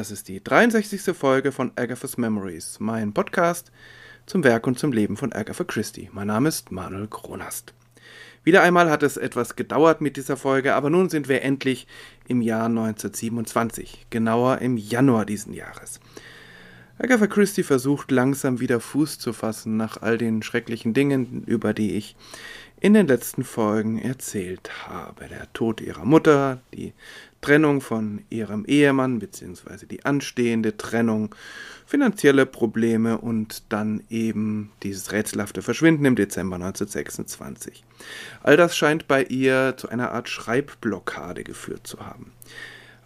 Das ist die 63. Folge von Agatha's Memories, mein Podcast zum Werk und zum Leben von Agatha Christie. Mein Name ist Manuel Kronast. Wieder einmal hat es etwas gedauert mit dieser Folge, aber nun sind wir endlich im Jahr 1927, genauer im Januar diesen Jahres. Agatha Christie versucht langsam wieder Fuß zu fassen nach all den schrecklichen Dingen, über die ich in den letzten Folgen erzählt habe. Der Tod ihrer Mutter, die Trennung von ihrem Ehemann bzw. die anstehende Trennung, finanzielle Probleme und dann eben dieses rätselhafte Verschwinden im Dezember 1926. All das scheint bei ihr zu einer Art Schreibblockade geführt zu haben.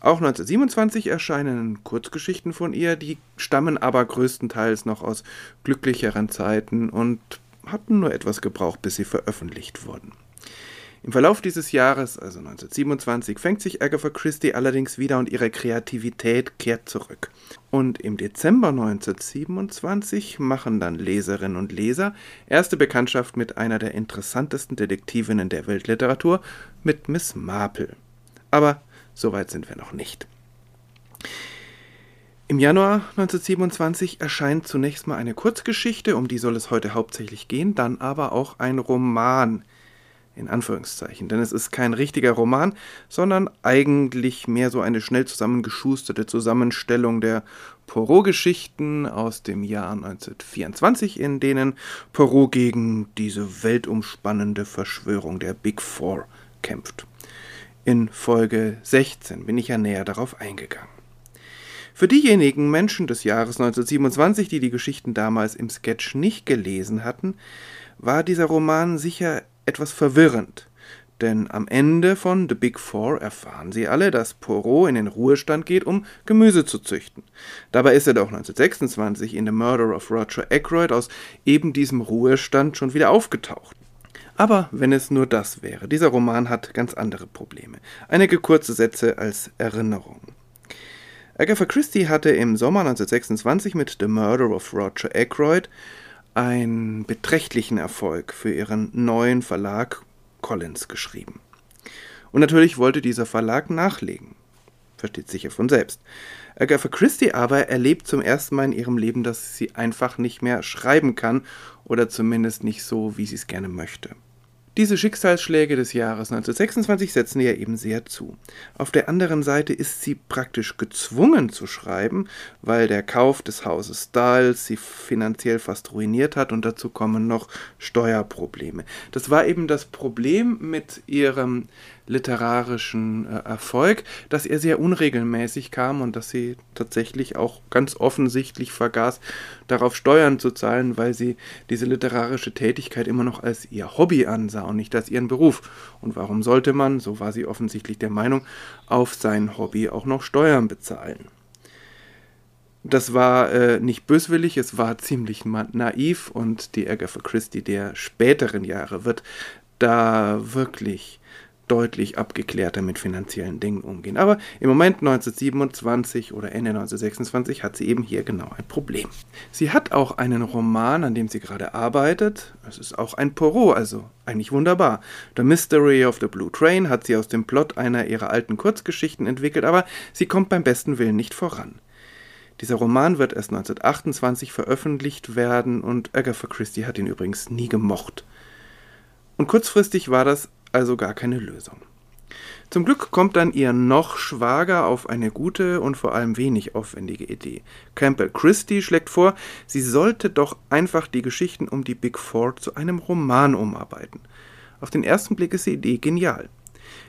Auch 1927 erscheinen Kurzgeschichten von ihr, die stammen aber größtenteils noch aus glücklicheren Zeiten und hatten nur etwas gebraucht, bis sie veröffentlicht wurden. Im Verlauf dieses Jahres, also 1927, fängt sich Agatha Christie allerdings wieder und ihre Kreativität kehrt zurück. Und im Dezember 1927 machen dann Leserinnen und Leser erste Bekanntschaft mit einer der interessantesten Detektivinnen der Weltliteratur, mit Miss Marple. Aber so weit sind wir noch nicht. Im Januar 1927 erscheint zunächst mal eine Kurzgeschichte, um die soll es heute hauptsächlich gehen, dann aber auch ein Roman, in Anführungszeichen, denn es ist kein richtiger Roman, sondern eigentlich mehr so eine schnell zusammengeschusterte Zusammenstellung der Poirot-Geschichten aus dem Jahr 1924, in denen Poirot gegen diese weltumspannende Verschwörung der Big Four kämpft. In Folge 16 bin ich ja näher darauf eingegangen. Für diejenigen Menschen des Jahres 1927, die die Geschichten damals im Sketch nicht gelesen hatten, war dieser Roman sicher etwas verwirrend. Denn am Ende von The Big Four erfahren sie alle, dass Poirot in den Ruhestand geht, um Gemüse zu züchten. Dabei ist er doch 1926 in The Murder of Roger Ackroyd aus eben diesem Ruhestand schon wieder aufgetaucht. Aber wenn es nur das wäre, dieser Roman hat ganz andere Probleme. Einige kurze Sätze als Erinnerung. Agatha Christie hatte im Sommer 1926 mit The Murder of Roger Ackroyd einen beträchtlichen Erfolg für ihren neuen Verlag Collins geschrieben. Und natürlich wollte dieser Verlag nachlegen. Versteht sicher von selbst. Agatha Christie aber erlebt zum ersten Mal in ihrem Leben, dass sie einfach nicht mehr schreiben kann oder zumindest nicht so, wie sie es gerne möchte. Diese Schicksalsschläge des Jahres 1926 setzen ihr eben sehr zu. Auf der anderen Seite ist sie praktisch gezwungen zu schreiben, weil der Kauf des Hauses Styles sie finanziell fast ruiniert hat und dazu kommen noch Steuerprobleme. Das war eben das Problem mit ihrem literarischen äh, Erfolg, dass er sehr unregelmäßig kam und dass sie tatsächlich auch ganz offensichtlich vergaß, darauf Steuern zu zahlen, weil sie diese literarische Tätigkeit immer noch als ihr Hobby ansah und nicht als ihren Beruf. Und warum sollte man, so war sie offensichtlich der Meinung, auf sein Hobby auch noch Steuern bezahlen? Das war äh, nicht böswillig, es war ziemlich naiv und die Agatha Christie der späteren Jahre wird da wirklich deutlich abgeklärter mit finanziellen Dingen umgehen. Aber im Moment 1927 oder Ende 1926 hat sie eben hier genau ein Problem. Sie hat auch einen Roman, an dem sie gerade arbeitet. Es ist auch ein Poirot, also eigentlich wunderbar. The Mystery of the Blue Train hat sie aus dem Plot einer ihrer alten Kurzgeschichten entwickelt, aber sie kommt beim besten Willen nicht voran. Dieser Roman wird erst 1928 veröffentlicht werden und Agatha Christie hat ihn übrigens nie gemocht. Und kurzfristig war das also gar keine Lösung. Zum Glück kommt dann ihr noch Schwager auf eine gute und vor allem wenig aufwendige Idee. Campbell Christie schlägt vor, sie sollte doch einfach die Geschichten um die Big Four zu einem Roman umarbeiten. Auf den ersten Blick ist die Idee genial.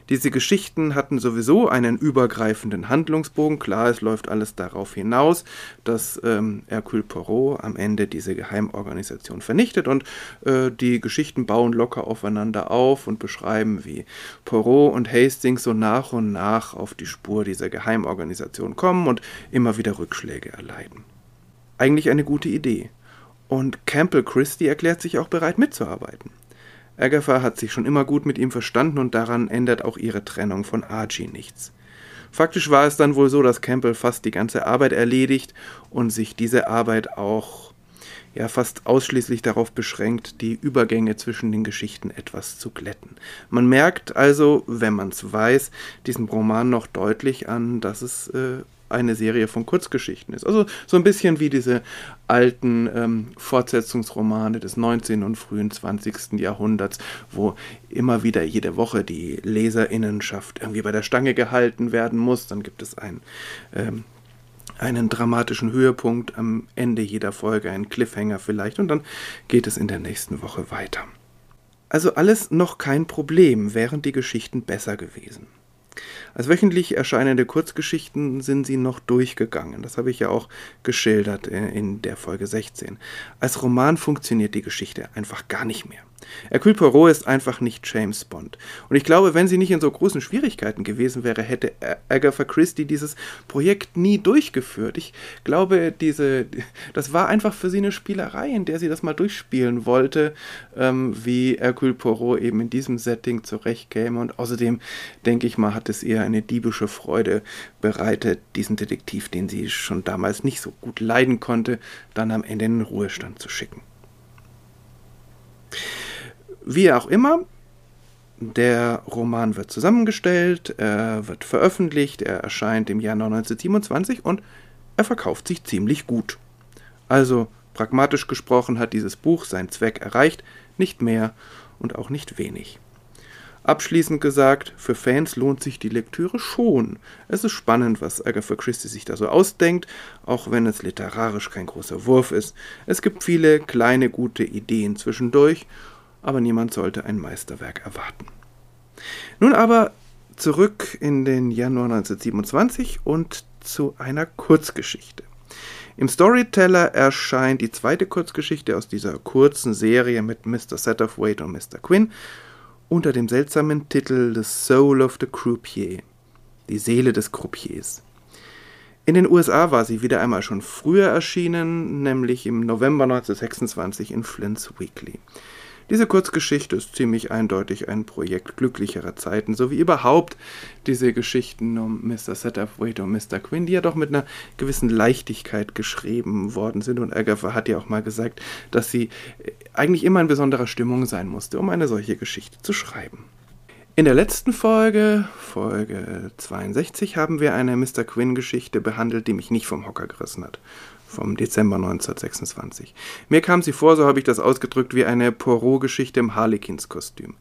Diese Geschichten hatten sowieso einen übergreifenden Handlungsbogen. Klar, es läuft alles darauf hinaus, dass ähm, Hercule Poirot am Ende diese Geheimorganisation vernichtet und äh, die Geschichten bauen locker aufeinander auf und beschreiben, wie Poirot und Hastings so nach und nach auf die Spur dieser Geheimorganisation kommen und immer wieder Rückschläge erleiden. Eigentlich eine gute Idee. Und Campbell Christie erklärt sich auch bereit mitzuarbeiten. Agatha hat sich schon immer gut mit ihm verstanden und daran ändert auch ihre Trennung von Archie nichts. Faktisch war es dann wohl so, dass Campbell fast die ganze Arbeit erledigt und sich diese Arbeit auch ja fast ausschließlich darauf beschränkt, die Übergänge zwischen den Geschichten etwas zu glätten. Man merkt also, wenn man es weiß, diesem Roman noch deutlich an, dass es äh, eine Serie von Kurzgeschichten ist. Also so ein bisschen wie diese alten ähm, Fortsetzungsromane des 19. und frühen 20. Jahrhunderts, wo immer wieder jede Woche die Leserinnenschaft irgendwie bei der Stange gehalten werden muss. Dann gibt es ein ähm, einen dramatischen Höhepunkt am Ende jeder Folge, einen Cliffhanger vielleicht, und dann geht es in der nächsten Woche weiter. Also alles noch kein Problem, wären die Geschichten besser gewesen. Als wöchentlich erscheinende Kurzgeschichten sind sie noch durchgegangen. Das habe ich ja auch geschildert äh, in der Folge 16. Als Roman funktioniert die Geschichte einfach gar nicht mehr. Hercule Poirot ist einfach nicht James Bond. Und ich glaube, wenn sie nicht in so großen Schwierigkeiten gewesen wäre, hätte Agatha Christie dieses Projekt nie durchgeführt. Ich glaube, diese, das war einfach für sie eine Spielerei, in der sie das mal durchspielen wollte, ähm, wie Hercule Poirot eben in diesem Setting zurechtkäme. Und außerdem, denke ich mal, hat es ihr eine diebische Freude bereitet, diesen Detektiv, den sie schon damals nicht so gut leiden konnte, dann am Ende in den Ruhestand zu schicken. Wie auch immer, der Roman wird zusammengestellt, er wird veröffentlicht, er erscheint im Jahr 1927 und er verkauft sich ziemlich gut. Also pragmatisch gesprochen hat dieses Buch seinen Zweck erreicht, nicht mehr und auch nicht wenig. Abschließend gesagt, für Fans lohnt sich die Lektüre schon. Es ist spannend, was Agatha Christie sich da so ausdenkt, auch wenn es literarisch kein großer Wurf ist. Es gibt viele kleine gute Ideen zwischendurch aber niemand sollte ein Meisterwerk erwarten. Nun aber zurück in den Januar 1927 und zu einer Kurzgeschichte. Im Storyteller erscheint die zweite Kurzgeschichte aus dieser kurzen Serie mit Mr. Satterthwaite und Mr. Quinn unter dem seltsamen Titel The Soul of the Croupier, die Seele des Croupiers. In den USA war sie wieder einmal schon früher erschienen, nämlich im November 1926 in Flint's Weekly. Diese Kurzgeschichte ist ziemlich eindeutig ein Projekt glücklicherer Zeiten, so wie überhaupt diese Geschichten um Mr. Satterthwaite und Mr. Quinn, die ja doch mit einer gewissen Leichtigkeit geschrieben worden sind. Und Agatha hat ja auch mal gesagt, dass sie äh, eigentlich immer in besonderer Stimmung sein musste, um eine solche Geschichte zu schreiben. In der letzten Folge, Folge 62, haben wir eine Mr. Quinn-Geschichte behandelt, die mich nicht vom Hocker gerissen hat vom Dezember 1926. Mir kam sie vor, so habe ich das ausgedrückt, wie eine Poirot-Geschichte im Harlequins-Kostüm.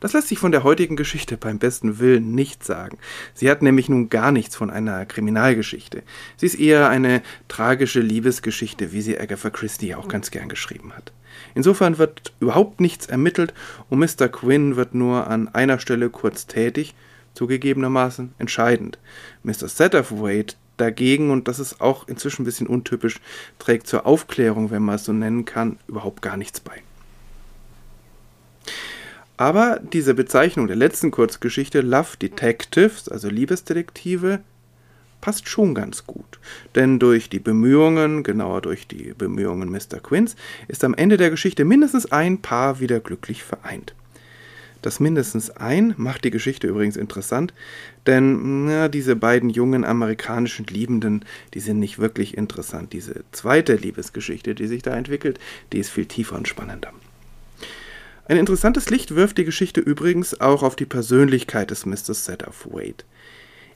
Das lässt sich von der heutigen Geschichte beim besten Willen nicht sagen. Sie hat nämlich nun gar nichts von einer Kriminalgeschichte. Sie ist eher eine tragische Liebesgeschichte, wie sie Agatha Christie auch ganz gern geschrieben hat. Insofern wird überhaupt nichts ermittelt und Mr. Quinn wird nur an einer Stelle kurz tätig, zugegebenermaßen entscheidend. Mr. Satterthwaite dagegen, und das ist auch inzwischen ein bisschen untypisch, trägt zur Aufklärung, wenn man es so nennen kann, überhaupt gar nichts bei. Aber diese Bezeichnung der letzten Kurzgeschichte, Love Detectives, also Liebesdetektive, passt schon ganz gut. Denn durch die Bemühungen, genauer durch die Bemühungen Mr. Quinns, ist am Ende der Geschichte mindestens ein Paar wieder glücklich vereint. Das mindestens ein macht die Geschichte übrigens interessant, denn na, diese beiden jungen amerikanischen Liebenden, die sind nicht wirklich interessant. Diese zweite Liebesgeschichte, die sich da entwickelt, die ist viel tiefer und spannender. Ein interessantes Licht wirft die Geschichte übrigens auch auf die Persönlichkeit des Mr. Satterthwaite.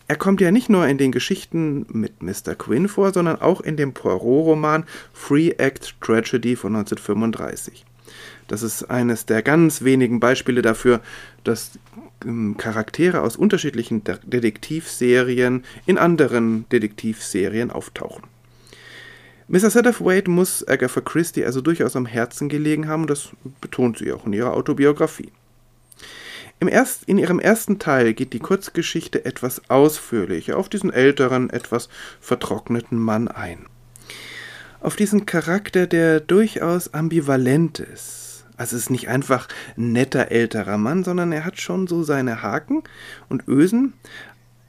Er kommt ja nicht nur in den Geschichten mit Mr. Quinn vor, sondern auch in dem Poirot-Roman Free Act Tragedy von 1935. Das ist eines der ganz wenigen Beispiele dafür, dass ähm, Charaktere aus unterschiedlichen De Detektivserien in anderen Detektivserien auftauchen. Mr. Satterthwaite muss Agatha Christie also durchaus am Herzen gelegen haben, das betont sie auch in ihrer Autobiografie. Im erst, in ihrem ersten Teil geht die Kurzgeschichte etwas ausführlicher auf diesen älteren, etwas vertrockneten Mann ein. Auf diesen Charakter, der durchaus ambivalent ist, also es ist nicht einfach ein netter älterer Mann, sondern er hat schon so seine Haken und Ösen.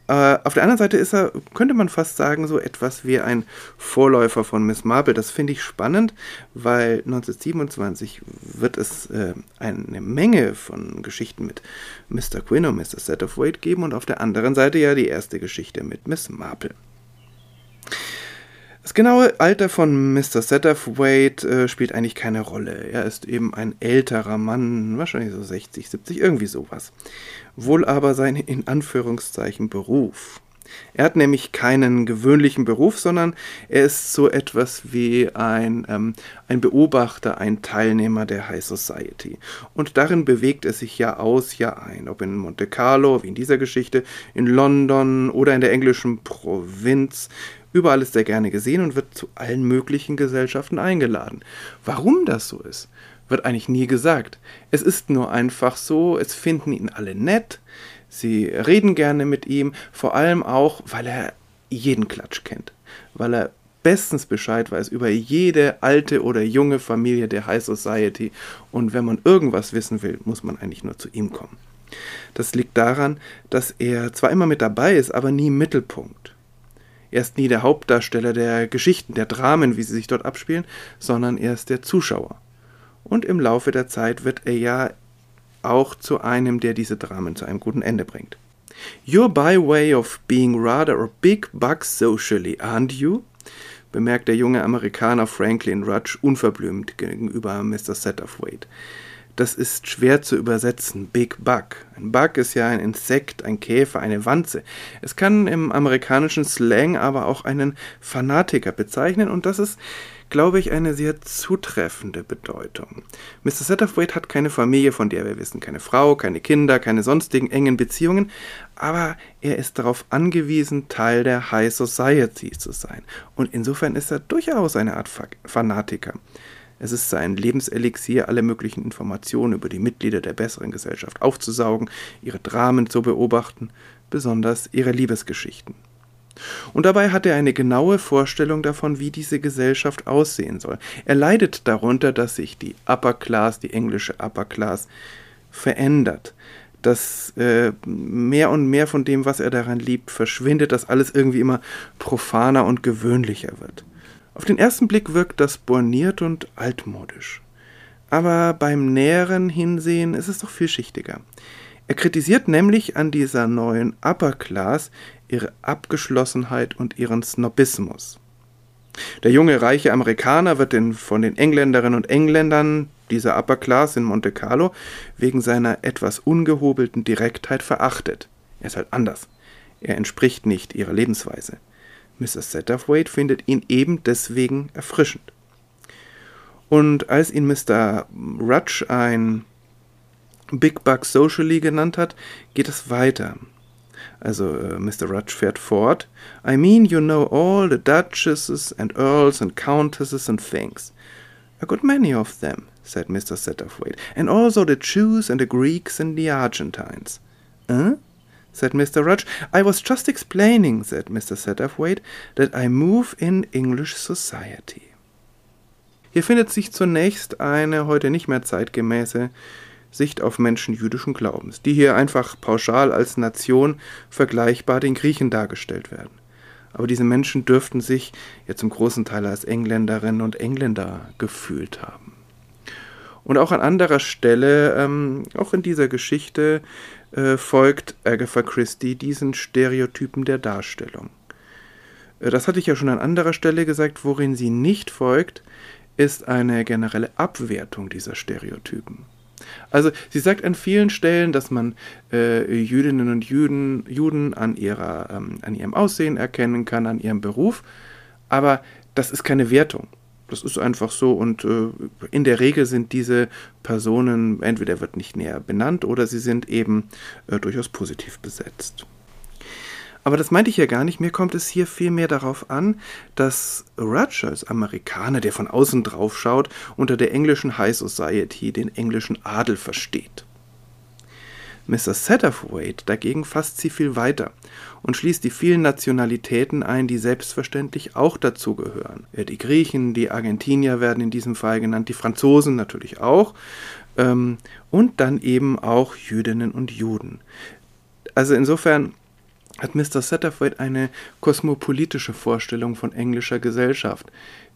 Äh, auf der anderen Seite ist er, könnte man fast sagen, so etwas wie ein Vorläufer von Miss Marple. Das finde ich spannend, weil 1927 wird es äh, eine Menge von Geschichten mit Mr. Quinn und Mr. Set of Wade geben und auf der anderen Seite ja die erste Geschichte mit Miss Marple. Das genaue Alter von Mr. Satterthwaite äh, spielt eigentlich keine Rolle. Er ist eben ein älterer Mann, wahrscheinlich so 60, 70, irgendwie sowas. Wohl aber sein in Anführungszeichen Beruf. Er hat nämlich keinen gewöhnlichen Beruf, sondern er ist so etwas wie ein, ähm, ein Beobachter, ein Teilnehmer der High Society. Und darin bewegt er sich Jahr aus, Jahr ein. Ob in Monte Carlo, wie in dieser Geschichte, in London oder in der englischen Provinz. Überall ist er gerne gesehen und wird zu allen möglichen Gesellschaften eingeladen. Warum das so ist, wird eigentlich nie gesagt. Es ist nur einfach so, es finden ihn alle nett, Sie reden gerne mit ihm, vor allem auch, weil er jeden Klatsch kennt, weil er bestens Bescheid weiß über jede alte oder junge Familie der High Society und wenn man irgendwas wissen will, muss man eigentlich nur zu ihm kommen. Das liegt daran, dass er zwar immer mit dabei ist, aber nie im Mittelpunkt. Er ist nie der Hauptdarsteller der Geschichten, der Dramen, wie sie sich dort abspielen, sondern er ist der Zuschauer. Und im Laufe der Zeit wird er ja auch zu einem, der diese Dramen zu einem guten Ende bringt. You're by way of being rather a big buck socially, aren't you? bemerkt der junge Amerikaner Franklin Rudge unverblümt gegenüber Mr. Satterthwaite. Das ist schwer zu übersetzen. Big Bug. Ein Bug ist ja ein Insekt, ein Käfer, eine Wanze. Es kann im amerikanischen Slang aber auch einen Fanatiker bezeichnen und das ist glaube ich, eine sehr zutreffende Bedeutung. Mr. Satterthwaite hat keine Familie, von der wir wissen, keine Frau, keine Kinder, keine sonstigen engen Beziehungen, aber er ist darauf angewiesen, Teil der High Society zu sein. Und insofern ist er durchaus eine Art Fanatiker. Es ist sein Lebenselixier, alle möglichen Informationen über die Mitglieder der besseren Gesellschaft aufzusaugen, ihre Dramen zu beobachten, besonders ihre Liebesgeschichten. Und dabei hat er eine genaue Vorstellung davon, wie diese Gesellschaft aussehen soll. Er leidet darunter, dass sich die Upper Class, die englische Upper Class, verändert. Dass äh, mehr und mehr von dem, was er daran liebt, verschwindet, dass alles irgendwie immer profaner und gewöhnlicher wird. Auf den ersten Blick wirkt das borniert und altmodisch. Aber beim näheren Hinsehen ist es doch vielschichtiger. Er kritisiert nämlich an dieser neuen Upper Class ihre Abgeschlossenheit und ihren Snobismus. Der junge reiche Amerikaner wird den, von den Engländerinnen und Engländern dieser Upper Class in Monte Carlo wegen seiner etwas ungehobelten Direktheit verachtet. Er ist halt anders. Er entspricht nicht ihrer Lebensweise. Mrs. Satterthwaite findet ihn eben deswegen erfrischend. Und als ihn Mr. Rudge ein Big Buck Socially genannt hat, geht es weiter. Also äh, Mr. Rudge fährt fort. I mean, you know all the duchesses and earls and countesses and things. A good many of them, said Mr. Satterthwaite, and also the Jews and the Greeks and the Argentines. Eh? Said Mr. Rudge. I was just explaining, said Mr. Satterthwaite, that I move in English society. Hier findet sich zunächst eine heute nicht mehr zeitgemäße Sicht auf Menschen jüdischen Glaubens, die hier einfach pauschal als Nation vergleichbar den Griechen dargestellt werden. Aber diese Menschen dürften sich ja zum großen Teil als Engländerinnen und Engländer gefühlt haben. Und auch an anderer Stelle, ähm, auch in dieser Geschichte, äh, folgt Agatha Christie diesen Stereotypen der Darstellung. Äh, das hatte ich ja schon an anderer Stelle gesagt, worin sie nicht folgt, ist eine generelle Abwertung dieser Stereotypen. Also sie sagt an vielen Stellen, dass man äh, Jüdinnen und Juden, Juden an, ihrer, ähm, an ihrem Aussehen erkennen kann, an ihrem Beruf, aber das ist keine Wertung. Das ist einfach so und äh, in der Regel sind diese Personen, entweder wird nicht näher benannt oder sie sind eben äh, durchaus positiv besetzt. Aber das meinte ich ja gar nicht. Mir kommt es hier vielmehr darauf an, dass Rudge als Amerikaner, der von außen drauf schaut, unter der englischen High Society den englischen Adel versteht. Mr. Satterthwaite dagegen fasst sie viel weiter und schließt die vielen Nationalitäten ein, die selbstverständlich auch dazugehören. Die Griechen, die Argentinier werden in diesem Fall genannt, die Franzosen natürlich auch ähm, und dann eben auch Jüdinnen und Juden. Also insofern hat Mr. Satterthwaite eine kosmopolitische Vorstellung von englischer Gesellschaft,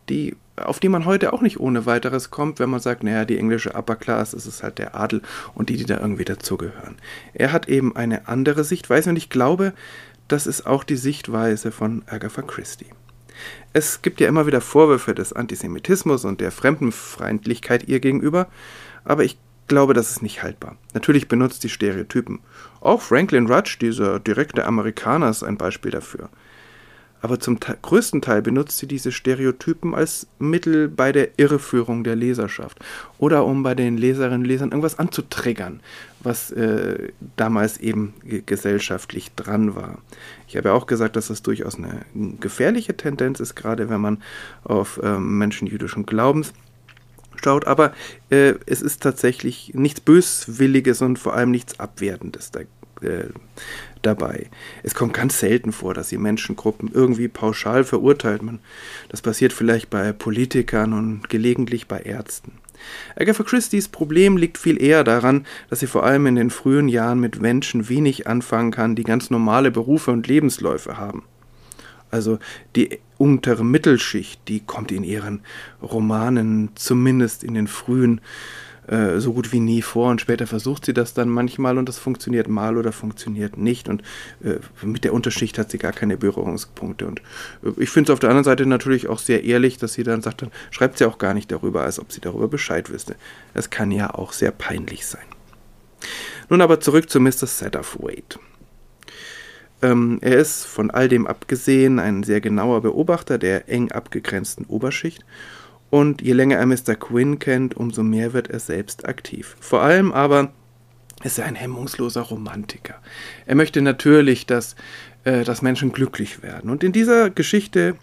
die, auf die man heute auch nicht ohne weiteres kommt, wenn man sagt, naja, die englische Upper Class, das ist halt der Adel und die, die da irgendwie dazugehören. Er hat eben eine andere Sichtweise und ich glaube, das ist auch die Sichtweise von Agatha Christie. Es gibt ja immer wieder Vorwürfe des Antisemitismus und der Fremdenfeindlichkeit ihr gegenüber, aber ich glaube, das ist nicht haltbar. Natürlich benutzt sie Stereotypen. Auch Franklin Rudge, dieser direkte Amerikaner, ist ein Beispiel dafür aber zum größten Teil benutzt sie diese Stereotypen als Mittel bei der Irreführung der Leserschaft oder um bei den Leserinnen und Lesern irgendwas anzutriggern, was äh, damals eben gesellschaftlich dran war. Ich habe ja auch gesagt, dass das durchaus eine gefährliche Tendenz ist, gerade wenn man auf äh, Menschen jüdischen Glaubens schaut, aber äh, es ist tatsächlich nichts Böswilliges und vor allem nichts Abwertendes da, äh, dabei. Es kommt ganz selten vor, dass sie Menschengruppen irgendwie pauschal verurteilt. Man, das passiert vielleicht bei Politikern und gelegentlich bei Ärzten. Agatha Christie's Problem liegt viel eher daran, dass sie vor allem in den frühen Jahren mit Menschen wenig anfangen kann, die ganz normale Berufe und Lebensläufe haben. Also die untere Mittelschicht, die kommt in ihren Romanen zumindest in den frühen äh, so gut wie nie vor und später versucht sie das dann manchmal und das funktioniert mal oder funktioniert nicht und äh, mit der Unterschicht hat sie gar keine Berührungspunkte und äh, ich finde es auf der anderen Seite natürlich auch sehr ehrlich, dass sie dann sagt, dann schreibt sie auch gar nicht darüber, als ob sie darüber Bescheid wüsste. Das kann ja auch sehr peinlich sein. Nun aber zurück zu Mr. Satterthwaite. Ähm, er ist von all dem abgesehen ein sehr genauer Beobachter der eng abgegrenzten Oberschicht und je länger er Mr. Quinn kennt, umso mehr wird er selbst aktiv. Vor allem aber ist er ein hemmungsloser Romantiker. Er möchte natürlich, dass, äh, dass Menschen glücklich werden. Und in dieser Geschichte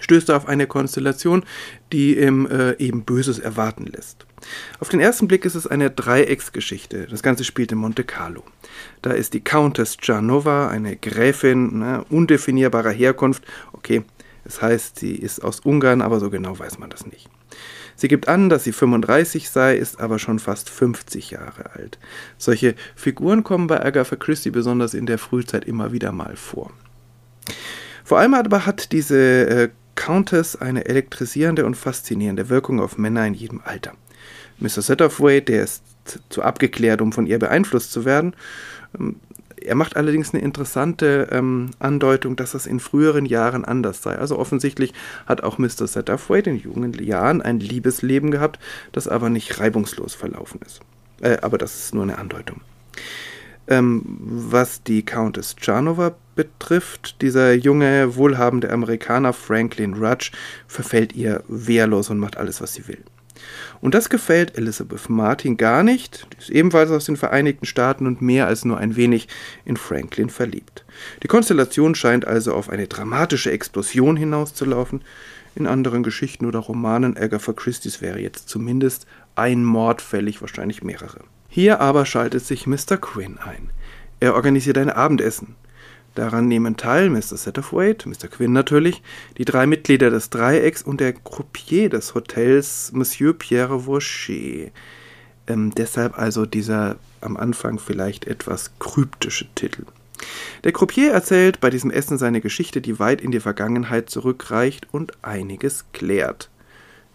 stößt er auf eine Konstellation, die ihm äh, eben Böses erwarten lässt. Auf den ersten Blick ist es eine Dreiecksgeschichte. Das Ganze spielt in Monte Carlo. Da ist die Countess Janova, eine Gräfin ne, undefinierbarer Herkunft. Okay, es heißt, sie ist aus Ungarn, aber so genau weiß man das nicht. Sie gibt an, dass sie 35 sei, ist aber schon fast 50 Jahre alt. Solche Figuren kommen bei Agatha Christie besonders in der Frühzeit immer wieder mal vor. Vor allem aber hat diese äh, Countess eine elektrisierende und faszinierende Wirkung auf Männer in jedem Alter. Mr. Satterthwaite, der ist zu abgeklärt, um von ihr beeinflusst zu werden, ähm, er macht allerdings eine interessante ähm, Andeutung, dass das in früheren Jahren anders sei. Also offensichtlich hat auch Mr. Satterthwaite in jungen Jahren ein Liebesleben gehabt, das aber nicht reibungslos verlaufen ist. Äh, aber das ist nur eine Andeutung. Ähm, was die Countess Janova betrifft, dieser junge, wohlhabende Amerikaner Franklin Rudge verfällt ihr wehrlos und macht alles, was sie will. Und das gefällt Elizabeth Martin gar nicht. Die ist ebenfalls aus den Vereinigten Staaten und mehr als nur ein wenig in Franklin verliebt. Die Konstellation scheint also auf eine dramatische Explosion hinauszulaufen. In anderen Geschichten oder Romanen Agatha Christie's wäre jetzt zumindest ein Mord fällig, wahrscheinlich mehrere. Hier aber schaltet sich Mr. Quinn ein. Er organisiert ein Abendessen. Daran nehmen teil Mr. Satterthwaite, Mr. Quinn natürlich, die drei Mitglieder des Dreiecks und der Croupier des Hotels, Monsieur Pierre Vaucher. Ähm, deshalb also dieser am Anfang vielleicht etwas kryptische Titel. Der Croupier erzählt bei diesem Essen seine Geschichte, die weit in die Vergangenheit zurückreicht und einiges klärt.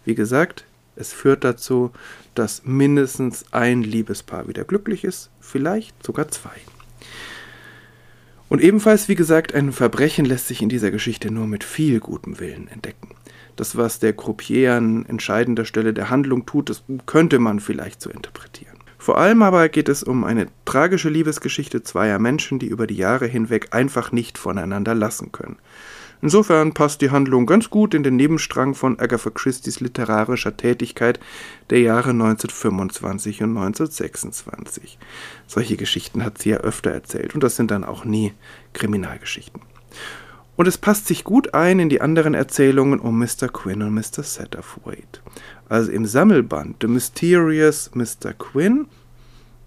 Wie gesagt, es führt dazu, dass mindestens ein Liebespaar wieder glücklich ist, vielleicht sogar zwei. Und ebenfalls, wie gesagt, ein Verbrechen lässt sich in dieser Geschichte nur mit viel gutem Willen entdecken. Das, was der Croupier an entscheidender Stelle der Handlung tut, das könnte man vielleicht so interpretieren. Vor allem aber geht es um eine tragische Liebesgeschichte zweier Menschen, die über die Jahre hinweg einfach nicht voneinander lassen können. Insofern passt die Handlung ganz gut in den Nebenstrang von Agatha Christie's literarischer Tätigkeit der Jahre 1925 und 1926. Solche Geschichten hat sie ja öfter erzählt und das sind dann auch nie Kriminalgeschichten. Und es passt sich gut ein in die anderen Erzählungen um Mr. Quinn und Mr. Satterthwaite. Also im Sammelband The Mysterious Mr. Quinn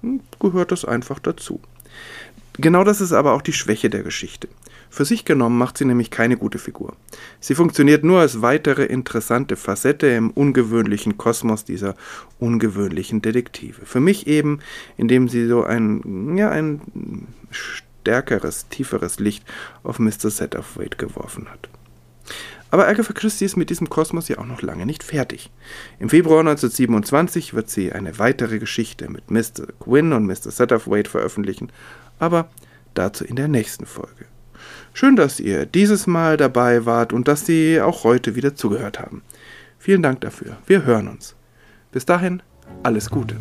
hm, gehört das einfach dazu. Genau das ist aber auch die Schwäche der Geschichte. Für sich genommen macht sie nämlich keine gute Figur. Sie funktioniert nur als weitere interessante Facette im ungewöhnlichen Kosmos dieser ungewöhnlichen Detektive. Für mich eben, indem sie so ein, ja, ein stärkeres, tieferes Licht auf Mr. Satterthwaite geworfen hat. Aber Agatha Christie ist mit diesem Kosmos ja auch noch lange nicht fertig. Im Februar 1927 wird sie eine weitere Geschichte mit Mr. Quinn und Mr. Satterthwaite veröffentlichen, aber dazu in der nächsten Folge. Schön, dass ihr dieses Mal dabei wart und dass Sie auch heute wieder zugehört haben. Vielen Dank dafür. Wir hören uns. Bis dahin, alles Gute.